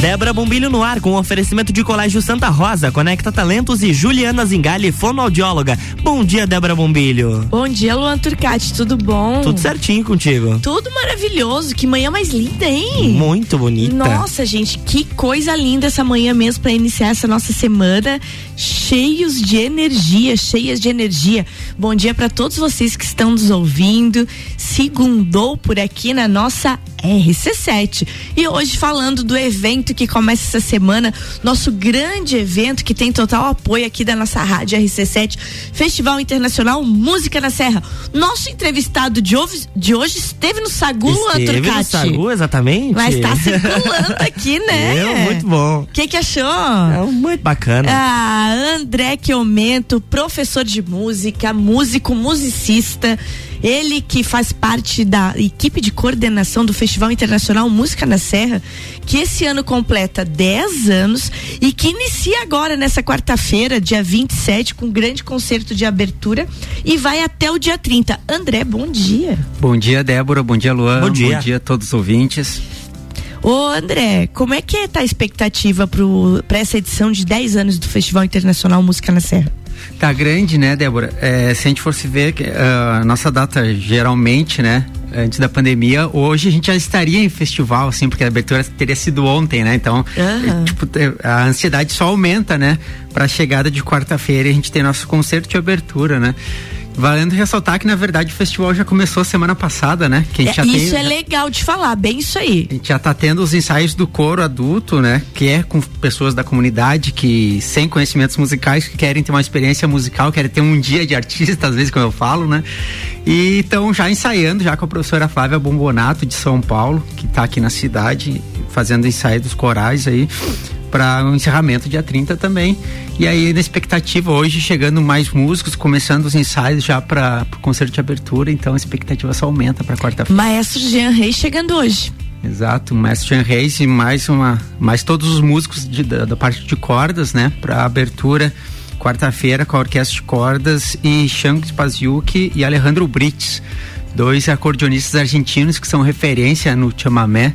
Débora Bombilho no ar com oferecimento de Colégio Santa Rosa, Conecta Talentos e Juliana Zingali, fonoaudióloga. Bom dia, Débora Bombilho. Bom dia, Luan Turcati, tudo bom? Tudo certinho contigo. Tudo maravilhoso, que manhã mais linda, hein? Muito bonita. Nossa, gente, que coisa linda essa manhã mesmo para iniciar essa nossa semana, cheios de energia, cheias de energia. Bom dia para todos vocês que estão nos ouvindo. Segundou por aqui na nossa RC7. E hoje falando do evento que começa essa semana, nosso grande evento que tem total apoio aqui da nossa rádio RC7, Festival Internacional Música na Serra. Nosso entrevistado de hoje, de hoje esteve no Sagu, Esteve no Sagu, exatamente. Mas está circulando aqui, né? Eu, muito bom. O que que achou? É muito bacana. Ah, André que aumento, professor de música, músico, musicista. Ele que faz parte da equipe de coordenação do Festival Internacional Música na Serra, que esse ano completa 10 anos e que inicia agora nessa quarta-feira, dia 27, com um grande concerto de abertura e vai até o dia 30. André, bom dia. Bom dia, Débora. Bom dia, Luan. Bom dia. Bom dia a todos os ouvintes. Ô André, como é que tá a expectativa para essa edição de 10 anos do Festival Internacional Música na Serra? Tá grande, né, Débora? É, se a gente fosse ver a uh, nossa data geralmente, né, antes da pandemia, hoje a gente já estaria em festival, assim, porque a abertura teria sido ontem, né? Então, uhum. tipo, a ansiedade só aumenta, né? Para a chegada de quarta-feira a gente ter nosso concerto de abertura, né? Valendo ressaltar que, na verdade, o festival já começou semana passada, né? Que a gente é, isso tem, é legal de falar, bem isso aí. A gente já tá tendo os ensaios do coro adulto, né? Que é com pessoas da comunidade que, sem conhecimentos musicais, que querem ter uma experiência musical, querem ter um dia de artista, às vezes, como eu falo, né? E estão já ensaiando, já com a professora Flávia Bombonato, de São Paulo, que está aqui na cidade, fazendo ensaio dos corais aí para o um encerramento dia 30 também. E aí, na expectativa, hoje chegando mais músicos, começando os ensaios já para o concerto de abertura, então a expectativa só aumenta para quarta-feira. Maestro Jean Reis chegando hoje. Exato, o Mestre Jean Reis e mais uma, mais todos os músicos de, da, da parte de cordas, né, para abertura quarta-feira com a orquestra de cordas e Shank Spaziuk e Alejandro Brits, dois acordeonistas argentinos que são referência no chamamé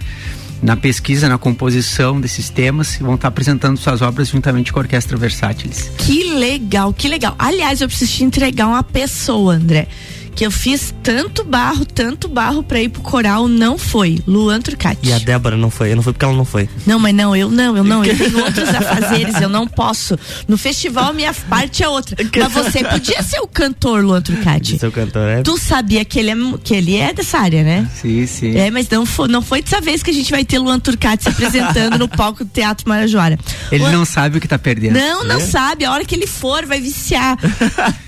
na pesquisa, na composição desses temas vão estar apresentando suas obras juntamente com a Orquestra Versátiles. Que legal, que legal. Aliás, eu preciso te entregar uma pessoa, André que eu fiz tanto barro, tanto barro pra ir pro coral, não foi. Luan Turcati. E a Débora não foi, eu não fui porque ela não foi. Não, mas não, eu não, eu não, eu tenho outros afazeres, eu não posso. No festival, minha parte é outra. Mas você podia ser o cantor, Luan Turcati. Ser o cantor, é? Tu sabia que ele é, que ele é dessa área, né? Sim, sim. É, mas não foi, não foi dessa vez que a gente vai ter Luan Turcati se apresentando no palco do Teatro Marajoara. Ele não sabe o que tá perdendo. Não, não é? sabe. A hora que ele for, vai viciar.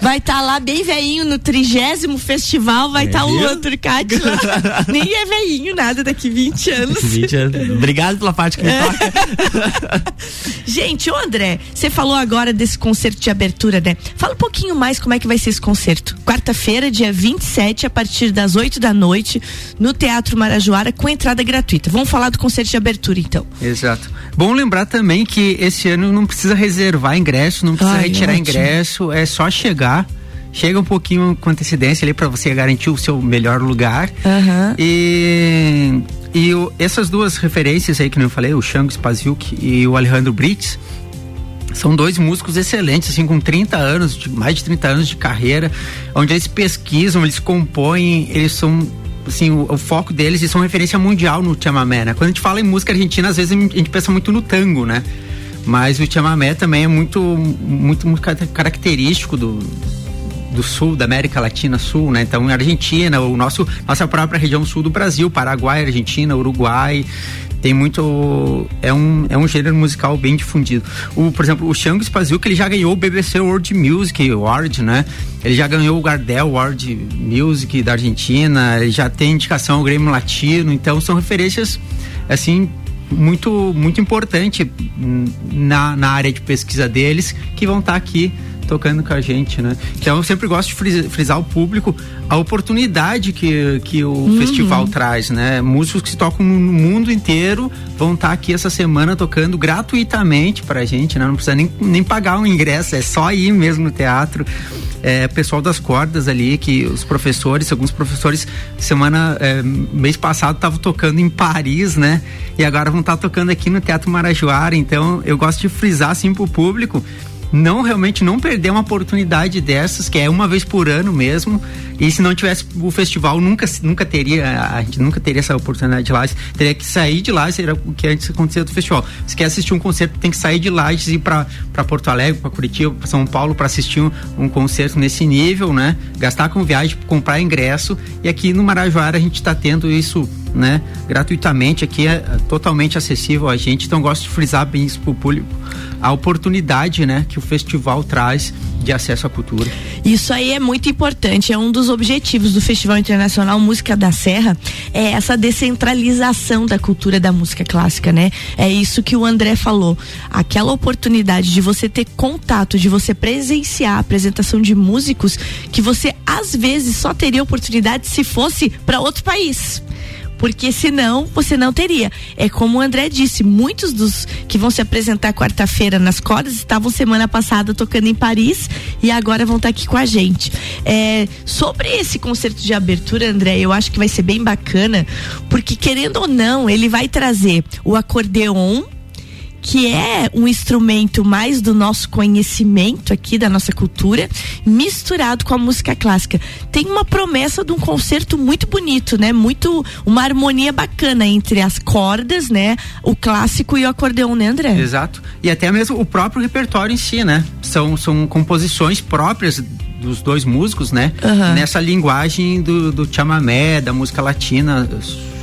vai estar tá lá bem veinho no trigésimo festival, vai estar é, tá o Luan Turcati lá. Nem é veinho nada daqui 20 anos. Daqui 20 anos. Obrigado pela parte que me é. toca. Gente, ô André, você falou agora desse concerto de abertura, né? Fala um pouquinho mais como é que vai ser esse concerto. Quarta-feira, dia 27, a partir das 8 da noite, no Teatro Marajoara, com entrada gratuita. Vamos falar do concerto de abertura, então. Exato. Bom lembrar também que esse ano não precisa reservar ingresso, não precisa Ai, retirar ótimo. ingresso, é só chegar chega um pouquinho com antecedência ali para você garantir o seu melhor lugar. Uhum. E, e o, essas duas referências aí que eu falei, o Shango Spaziuk e o Alejandro Brits, são dois músicos excelentes, assim, com 30 anos, de, mais de 30 anos de carreira, onde eles pesquisam, eles compõem, eles são assim, o, o, foco deles e são referência mundial no chamamé, né? Quando a gente fala em música argentina, às vezes a gente pensa muito no tango, né? Mas o chamamé também é muito, muito, muito característico do, do sul, da América Latina Sul, né? Então, Argentina, o nosso, nossa própria região sul do Brasil, Paraguai, Argentina, Uruguai, tem muito é um, é um gênero musical bem difundido. O, por exemplo, o Shango que ele já ganhou o BBC World Music Award, né? Ele já ganhou o Gardel World Music da Argentina, ele já tem indicação ao Grêmio Latino, então são referências assim muito muito importante na, na área de pesquisa deles que vão estar tá aqui tocando com a gente, né? Então eu sempre gosto de frisar o público a oportunidade que, que o uhum. festival traz, né? Músicos que tocam no mundo inteiro vão estar tá aqui essa semana tocando gratuitamente pra gente, né? Não precisa nem, nem pagar um ingresso, é só ir mesmo no teatro. É, pessoal das cordas ali, que os professores, alguns professores, semana, é, mês passado estavam tocando em Paris, né? E agora vão estar tá tocando aqui no Teatro Marajoara. Então eu gosto de frisar assim pro público não realmente não perder uma oportunidade dessas, que é uma vez por ano mesmo. E se não tivesse o festival, nunca, nunca teria, a gente nunca teria essa oportunidade de lá. Teria que sair de lá, seria o que antes acontecia do festival. Se quer assistir um concerto, tem que sair de lá e ir para Porto Alegre, para Curitiba, para São Paulo para assistir um, um, concerto nesse nível, né? Gastar com viagem, comprar ingresso. E aqui no Marajoara a gente está tendo isso né, gratuitamente aqui é totalmente acessível a gente. Então gosto de frisar bem isso para o público, a oportunidade, né, que o festival traz de acesso à cultura. Isso aí é muito importante, é um dos objetivos do Festival Internacional Música da Serra, é essa descentralização da cultura da música clássica, né? É isso que o André falou, aquela oportunidade de você ter contato, de você presenciar a apresentação de músicos que você às vezes só teria oportunidade se fosse para outro país porque senão você não teria. É como o André disse, muitos dos que vão se apresentar quarta-feira nas cordas estavam semana passada tocando em Paris e agora vão estar aqui com a gente. É, sobre esse concerto de abertura, André, eu acho que vai ser bem bacana, porque querendo ou não, ele vai trazer o acordeon que é um instrumento mais do nosso conhecimento aqui, da nossa cultura, misturado com a música clássica. Tem uma promessa de um concerto muito bonito, né? Muito, uma harmonia bacana entre as cordas, né? O clássico e o acordeão, né, André? Exato. E até mesmo o próprio repertório em si, né? São, são composições próprias dos dois músicos, né? Uhum. Nessa linguagem do, do chamamé, da música latina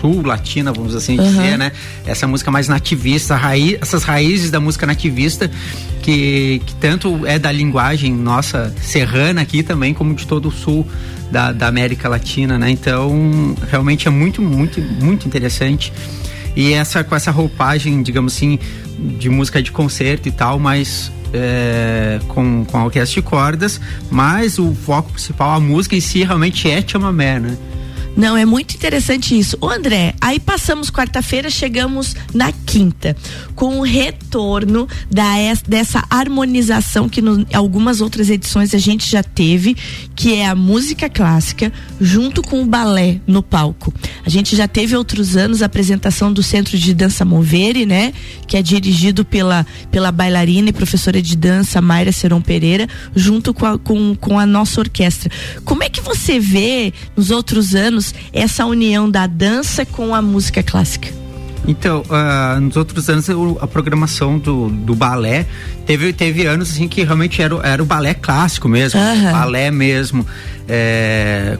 sul latina, vamos assim uhum. dizer, né? Essa música mais nativista, raiz, essas raízes da música nativista que, que tanto é da linguagem nossa serrana aqui também, como de todo o sul da, da América Latina, né? Então, realmente é muito, muito, muito interessante. E essa com essa roupagem, digamos assim, de música de concerto e tal, mas é, com, com a orquestra de cordas, mas o foco principal, a música em si realmente é chamamé, né? Não, é muito interessante isso. Ô André, aí passamos quarta-feira, chegamos na quinta, com o retorno da, dessa harmonização que em algumas outras edições a gente já teve, que é a música clássica junto com o balé no palco. A gente já teve outros anos a apresentação do Centro de Dança Movere, né? Que é dirigido pela, pela bailarina e professora de dança Mayra Seron Pereira, junto com a, com, com a nossa orquestra. Como é que você vê nos outros anos essa união da dança com a música clássica? Então, uh, nos outros anos a programação do, do balé teve, teve anos assim que realmente era, era o balé clássico mesmo, uhum. balé mesmo. É,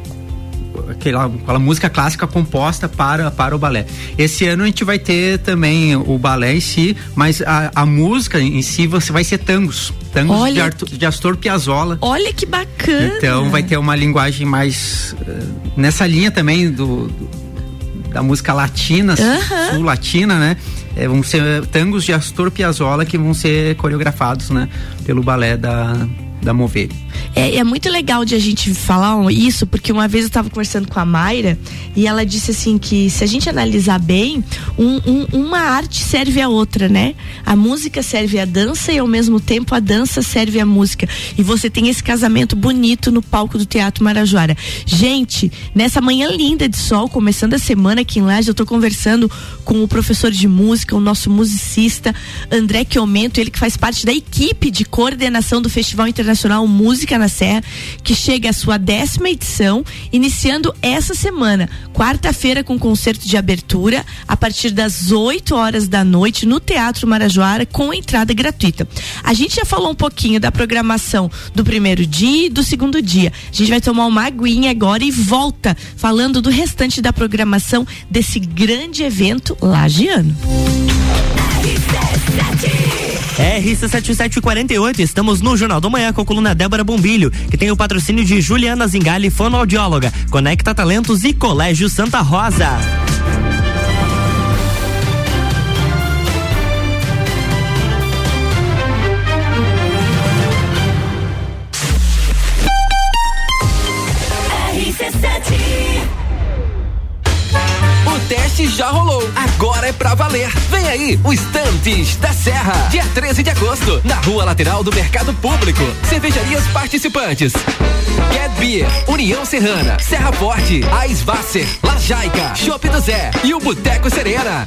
aquela, aquela música clássica composta para, para o balé. Esse ano a gente vai ter também o balé em si, mas a, a música em si você vai ser tangos. Tangos Olha de, Arthur, de Astor Piazzolla. Olha que bacana! Então vai ter uma linguagem mais uh, nessa linha também do, do da música latina, uhum. sul-latina, né? É, vão ser tangos de Astor Piazzolla que vão ser coreografados, né? Pelo balé da, da Mover. É, é, muito legal de a gente falar isso, porque uma vez eu estava conversando com a Mayra e ela disse assim que se a gente analisar bem, um, um, uma arte serve a outra, né? A música serve à dança e ao mesmo tempo a dança serve à música. E você tem esse casamento bonito no palco do Teatro Marajoara. Gente, nessa manhã linda de sol, começando a semana aqui em Laje, eu estou conversando com o professor de música, o nosso musicista André Chiomento, ele que faz parte da equipe de coordenação do Festival Internacional Música na Serra, que chega à sua décima edição, iniciando essa semana, quarta-feira, com concerto de abertura, a partir das 8 horas da noite, no Teatro Marajoara, com entrada gratuita. A gente já falou um pouquinho da programação do primeiro dia e do segundo dia. A gente vai tomar uma aguinha agora e volta falando do restante da programação desse grande evento lagiano. RC7748, estamos no Jornal do Manhã com a coluna Débora Bombilho, que tem o patrocínio de Juliana Zingali, fonoaudióloga, Conecta Talentos e Colégio Santa Rosa. O teste já rolou, agora é pra valer. Vem aí, o Estantes da Serra. Dia 13 de agosto, na rua lateral do Mercado Público. Cervejarias participantes. Get Beer, União Serrana, Serra Forte, Aisvasser, Lajaica, Chopp do Zé e o Boteco Serena.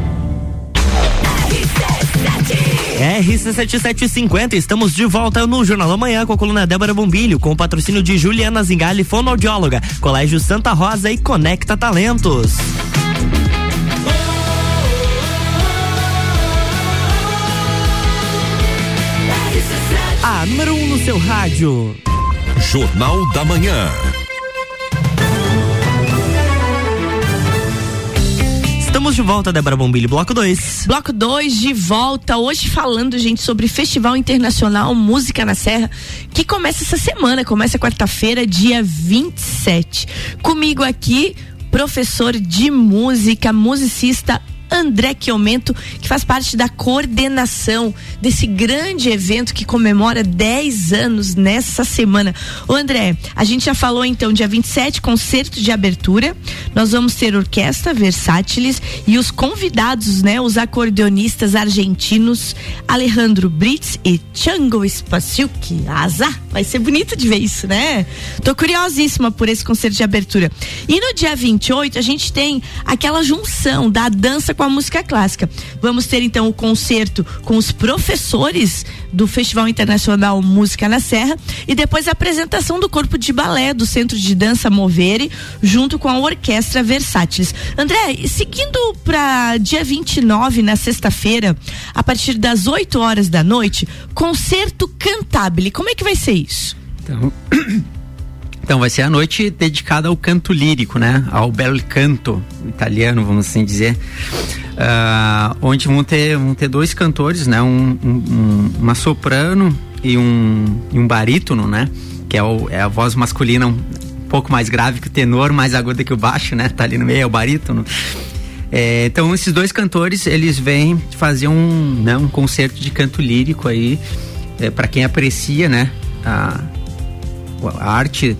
RC7750, estamos de volta no Jornal Amanhã com a coluna Débora Bombilho, com o patrocínio de Juliana Zingali, fonoaudióloga, Colégio Santa Rosa e Conecta Talentos. A número 1 um no seu rádio. Jornal da Manhã. Estamos de volta, Débora Bombilho, bloco 2. Bloco 2 de volta, hoje falando, gente, sobre Festival Internacional Música na Serra, que começa essa semana, começa quarta-feira, dia 27. Comigo aqui, professor de música, musicista André Chiomento, que faz parte da coordenação desse grande evento que comemora 10 anos nessa semana. Ô André, a gente já falou então, dia 27, concerto de abertura. Nós vamos ter orquestra Versátiles e os convidados, né, os acordeonistas argentinos Alejandro Brits e Chango Spasiuk. Azar, vai ser bonito de ver isso, né? Tô curiosíssima por esse concerto de abertura. E no dia 28, a gente tem aquela junção da dança com a música clássica. Vamos ter então o concerto com os professores do Festival Internacional Música na Serra e depois a apresentação do corpo de balé do Centro de Dança Movere junto com a Orquestra Versátiles. André, seguindo para dia 29 na sexta-feira, a partir das 8 horas da noite, concerto cantabile. Como é que vai ser isso? Então, Então vai ser a noite dedicada ao canto lírico, né? Ao bel canto italiano, vamos assim dizer. Uh, onde vão ter, vão ter dois cantores, né? Um, um, uma soprano e um, e um barítono, né? Que é, o, é a voz masculina um pouco mais grave que o tenor, mais aguda que o baixo, né? Tá ali no meio, é o barítono. É, então esses dois cantores eles vêm fazer um, né, um concerto de canto lírico aí é, para quem aprecia, né? A, a arte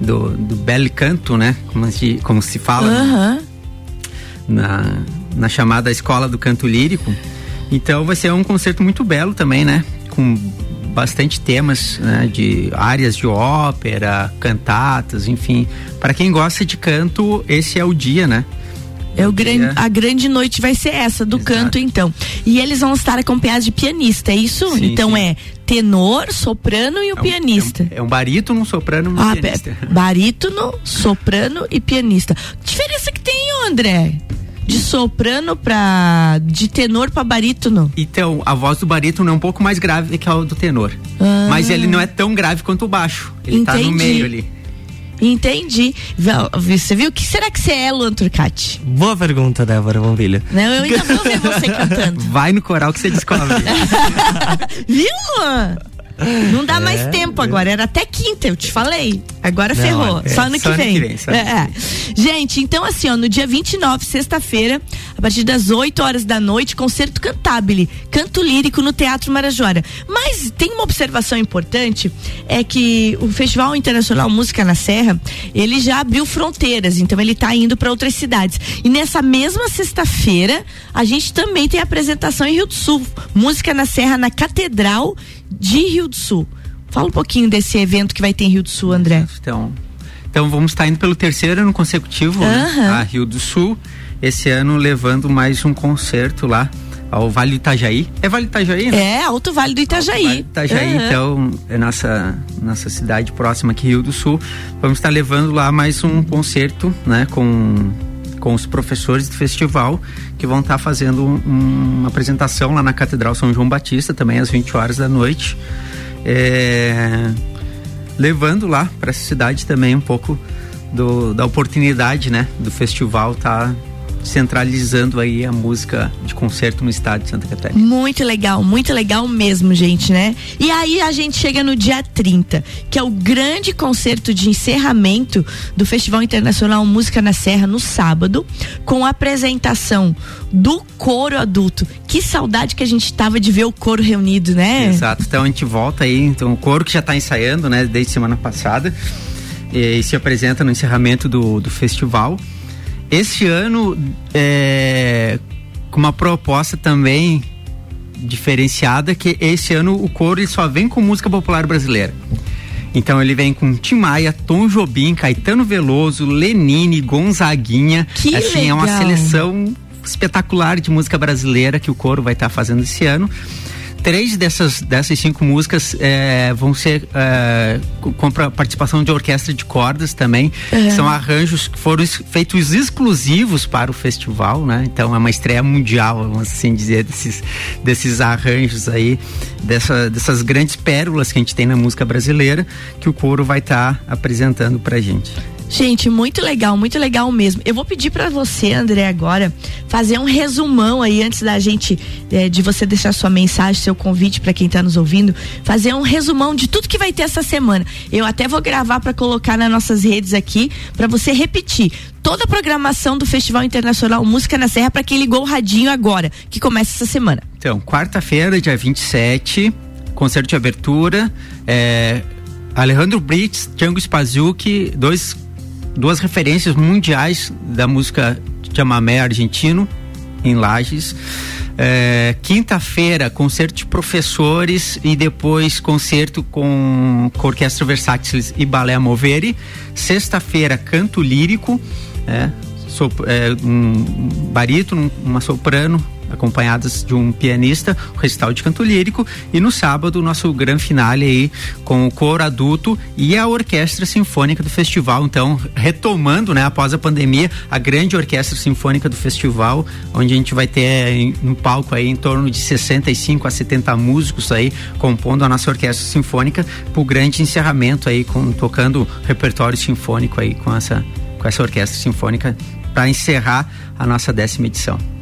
do, do bel canto, né? Como se, como se fala uhum. na, na chamada escola do canto lírico. Então vai ser um concerto muito belo também, né? Com bastante temas né? de áreas de ópera, cantatas, enfim. Para quem gosta de canto, esse é o dia, né? É o grande, a grande noite vai ser essa do Exato. canto, então. E eles vão estar acompanhados de pianista, é isso? Sim, então sim. é tenor, soprano e o é um, pianista. É um, é um barítono, um soprano e um ah, pianista. Barítono, soprano e pianista. Que diferença que tem, André? de soprano para de tenor para barítono. Então, a voz do barítono é um pouco mais grave que a do tenor. Ah. Mas ele não é tão grave quanto o baixo. Ele Entendi. tá no meio ali. Entendi. Você viu? O que será que você é, Luan Turcati? Boa pergunta, Débora Bombilha. Não, eu ainda vou ver você cantando. Vai no coral que você descobre. viu, Luan? Não dá mais tempo agora, era até quinta, eu te falei. Agora Não, ferrou, é, só ano só que ano vem. que ano É, é. Gente, então assim, ó, no dia 29, sexta-feira, a partir das 8 horas da noite, concerto cantabile, canto lírico no Teatro Marajoara. Mas tem uma observação importante, é que o Festival Internacional Música na Serra, ele já abriu fronteiras, então ele tá indo para outras cidades. E nessa mesma sexta-feira, a gente também tem apresentação em Rio do Sul, Música na Serra na Catedral de Rio do Sul. Fala um pouquinho desse evento que vai ter em Rio do Sul, André. Então, então vamos estar indo pelo terceiro ano consecutivo né, a Rio do Sul. Esse ano levando mais um concerto lá ao Vale do Itajaí. É Vale do Itajaí, né? É, Alto Vale do Itajaí. Vale do Itajaí, Aham. então, é nossa, nossa cidade próxima aqui, Rio do Sul. Vamos estar levando lá mais um concerto, né, com, com os professores do festival, que vão estar fazendo um- uma apresentação lá na Catedral São João Batista, também às 20 horas da noite. É, levando lá para essa cidade também um pouco do, da oportunidade, né, do festival tá centralizando aí a música de concerto no estado de Santa Catarina. Muito legal, muito legal mesmo, gente, né? E aí a gente chega no dia 30, que é o grande concerto de encerramento do Festival Internacional Música na Serra no sábado, com a apresentação do coro adulto. Que saudade que a gente tava de ver o coro reunido, né? Exato. Então a gente volta aí, então o coro que já está ensaiando, né, desde semana passada, e, se apresenta no encerramento do, do festival. Este ano, é, com uma proposta também diferenciada, que esse ano o coro ele só vem com música popular brasileira. Então ele vem com Tim Maia, Tom Jobim, Caetano Veloso, Lenine, Gonzaguinha. Que assim, é uma legal. seleção espetacular de música brasileira que o coro vai estar fazendo esse ano. Três dessas, dessas cinco músicas eh, vão ser eh, com participação de orquestra de cordas também. São arranjos que foram feitos exclusivos para o festival, né? Então é uma estreia mundial, vamos assim dizer, desses, desses arranjos aí, dessa, dessas grandes pérolas que a gente tem na música brasileira, que o coro vai estar apresentando pra gente. Gente, muito legal, muito legal mesmo. Eu vou pedir pra você, André, agora fazer um resumão aí antes da gente eh, de você deixar sua mensagem, seu convite pra quem tá nos ouvindo, fazer um resumão de tudo que vai ter essa semana. Eu até vou gravar pra colocar nas nossas redes aqui pra você repetir toda a programação do Festival Internacional Música na Serra pra quem ligou o radinho agora, que começa essa semana. Então, quarta-feira, dia 27, concerto de abertura. É, Alejandro Brits, Django Spaziuk, dois, duas referências mundiais da música chamamé argentino, em Lages. É, Quinta-feira, concerto de professores e depois concerto com, com Orquestra Versátiles e Balé Moveri. Sexta-feira, canto lírico, é, sop- é, um barítono, uma soprano, acompanhadas de um pianista, o recital de canto lírico, e no sábado o nosso grande finale aí com o coro adulto e a orquestra sinfônica do festival, então retomando, né, após a pandemia, a grande orquestra sinfônica do festival, onde a gente vai ter no palco aí em torno de 65 a 70 músicos aí compondo a nossa orquestra sinfônica pro grande encerramento aí com tocando repertório sinfônico aí com essa com essa orquestra sinfônica para encerrar a nossa décima edição.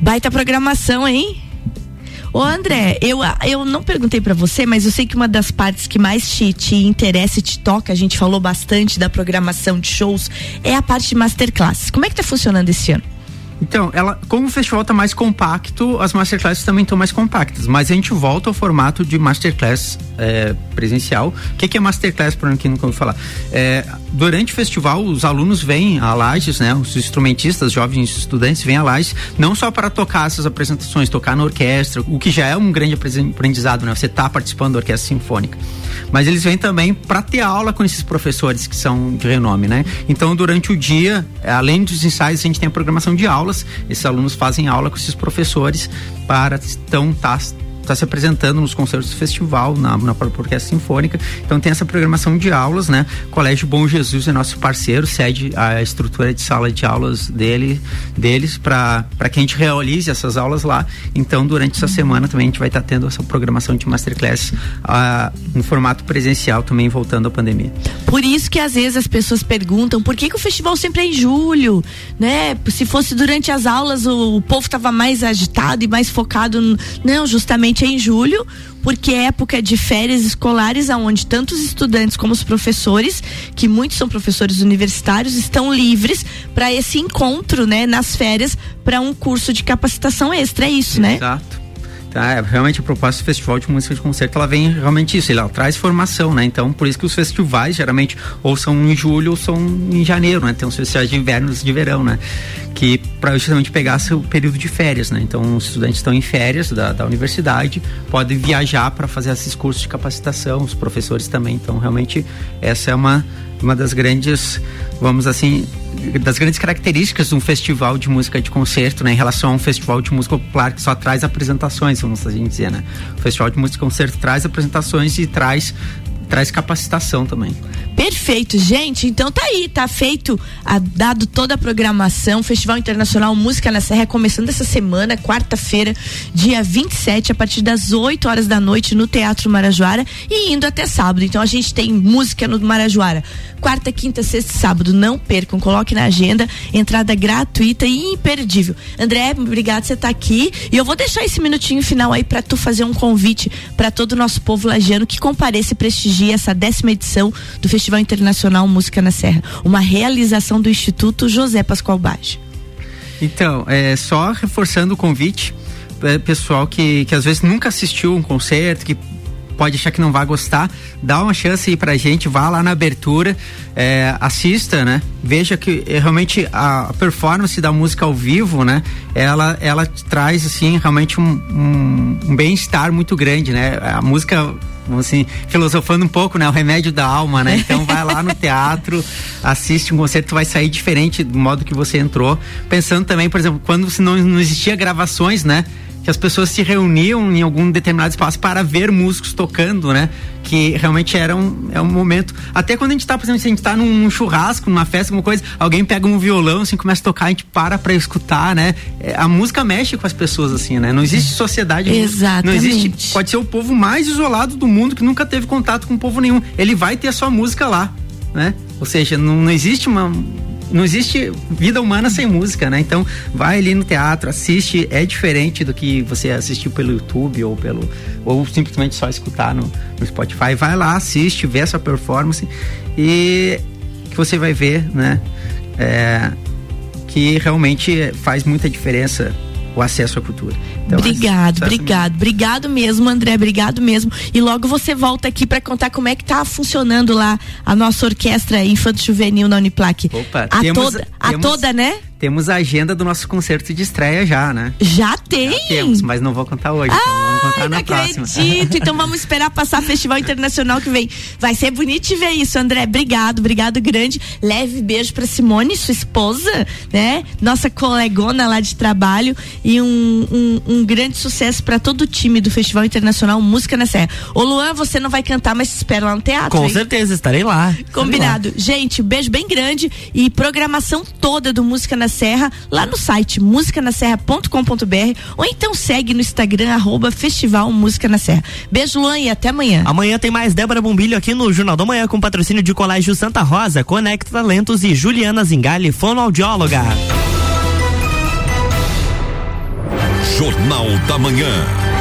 Baita programação, hein? Ô André, eu, eu não perguntei pra você, mas eu sei que uma das partes que mais te, te interessa e te toca, a gente falou bastante da programação de shows, é a parte de masterclass. Como é que tá funcionando esse ano? Então, ela, como o festival está mais compacto, as masterclasses também estão mais compactas. Mas a gente volta ao formato de masterclass é, presencial. O que, que é masterclass, para quem nunca ouviu falar? É, durante o festival, os alunos vêm a Lages, né? Os instrumentistas, jovens estudantes, vêm a Lages, não só para tocar essas apresentações, tocar na orquestra, o que já é um grande aprendizado, né? Você está participando da orquestra sinfônica. Mas eles vêm também para ter aula com esses professores que são de renome, né? Então, durante o dia, além dos ensaios, a gente tem a programação de aulas. Esses alunos fazem aula com esses professores para então tá está se apresentando nos concertos do festival, na, na própria orquestra sinfônica. Então tem essa programação de aulas, né? Colégio Bom Jesus é nosso parceiro, cede a estrutura de sala de aulas dele, deles para que a gente realize essas aulas lá. Então durante essa semana também a gente vai estar tendo essa programação de masterclass ah, no formato presencial também voltando à pandemia. Por isso que às vezes as pessoas perguntam por que, que o festival sempre é em julho, né? Se fosse durante as aulas o, o povo estava mais agitado e mais focado. No... Não, justamente é em julho, porque é época de férias escolares, aonde tanto os estudantes como os professores, que muitos são professores universitários, estão livres para esse encontro, né, nas férias, para um curso de capacitação extra. É isso, né? Exato. Tá, é, realmente a proposta do Festival de Música de Concerto, ela vem realmente isso, ela traz formação, né? Então, por isso que os festivais, geralmente, ou são em julho ou são em janeiro, né? Tem os festivais de inverno e de verão, né? Que para justamente pegar seu período de férias, né? Então, os estudantes estão em férias da, da universidade, podem viajar para fazer esses cursos de capacitação, os professores também. Então, realmente, essa é uma, uma das grandes, vamos assim, das grandes características de um festival de música de concerto, né, em relação a um festival de música popular que só traz apresentações, vamos assim dizer, né? O festival de música de concerto traz apresentações e traz traz capacitação também. Perfeito, gente. Então tá aí, tá feito, a, dado toda a programação. Festival Internacional Música na Serra começando essa semana, quarta-feira, dia 27, a partir das 8 horas da noite no Teatro Marajoara e indo até sábado. Então a gente tem música no Marajoara. Quarta, quinta, sexta e sábado. Não percam, coloque na agenda. Entrada gratuita e imperdível. André, obrigado você estar tá aqui. E eu vou deixar esse minutinho final aí para tu fazer um convite para todo o nosso povo lagiano que compareça e prestigie essa décima edição do Festival Internacional Música na Serra. Uma realização do Instituto José Pascoal Bage. Então, é, só reforçando o convite, é, pessoal que, que às vezes nunca assistiu um concerto, que pode achar que não vai gostar, dá uma chance aí pra gente, vá lá na abertura, é, assista, né? Veja que é, realmente a performance da música ao vivo, né? Ela, ela traz, assim, realmente um, um, um bem-estar muito grande, né? A música assim, filosofando um pouco, né? O remédio da alma, né? Então vai lá no teatro, assiste um concerto, vai sair diferente do modo que você entrou. Pensando também, por exemplo, quando não, não existia gravações, né? Que as pessoas se reuniam em algum determinado espaço para ver músicos tocando, né? Que realmente era um, é um momento. Até quando a gente tá, por exemplo, se a gente tá num churrasco, numa festa, alguma coisa, alguém pega um violão, assim, começa a tocar, a gente para pra escutar, né? É, a música mexe com as pessoas, assim, né? Não existe sociedade. Exatamente. Não existe. Pode ser o povo mais isolado do mundo que nunca teve contato com povo nenhum. Ele vai ter a sua música lá, né? Ou seja, não, não existe uma não existe vida humana sem música, né? Então, vai ali no teatro, assiste, é diferente do que você assistiu pelo YouTube ou pelo ou simplesmente só escutar no, no Spotify. Vai lá, assiste, vê essa performance e que você vai ver, né? É, que realmente faz muita diferença o acesso à cultura. Então, obrigado, obrigado, obrigado mesmo, André, obrigado mesmo. E logo você volta aqui para contar como é que tá funcionando lá a nossa orquestra Infanto Juvenil na Uniplac. Opa, a temos, toda, a toda, né? Temos a agenda do nosso concerto de estreia já, né? Já tem? Já temos, mas não vou contar hoje, então vamos contar na próxima. acredito, então vamos esperar passar Festival Internacional que vem. Vai ser bonito te ver isso, André. Obrigado, obrigado grande. Leve beijo pra Simone, sua esposa, né? Nossa colegona lá de trabalho e um, um, um grande sucesso para todo o time do Festival Internacional Música na Serra. Ô Luan, você não vai cantar, mas te espero lá no teatro. Com hein? certeza, estarei lá. Combinado. Estarei lá. Gente, um beijo bem grande e programação toda do Música na Serra lá no site musicanaserra.com.br ou então segue no Instagram arroba Festival Música na Serra. Beijo, Luan, e até amanhã. Amanhã tem mais Débora Bombilho aqui no Jornal da Manhã com patrocínio de Colégio Santa Rosa, Conecta Talentos e Juliana Zingali, fonoaudióloga. Jornal da Manhã.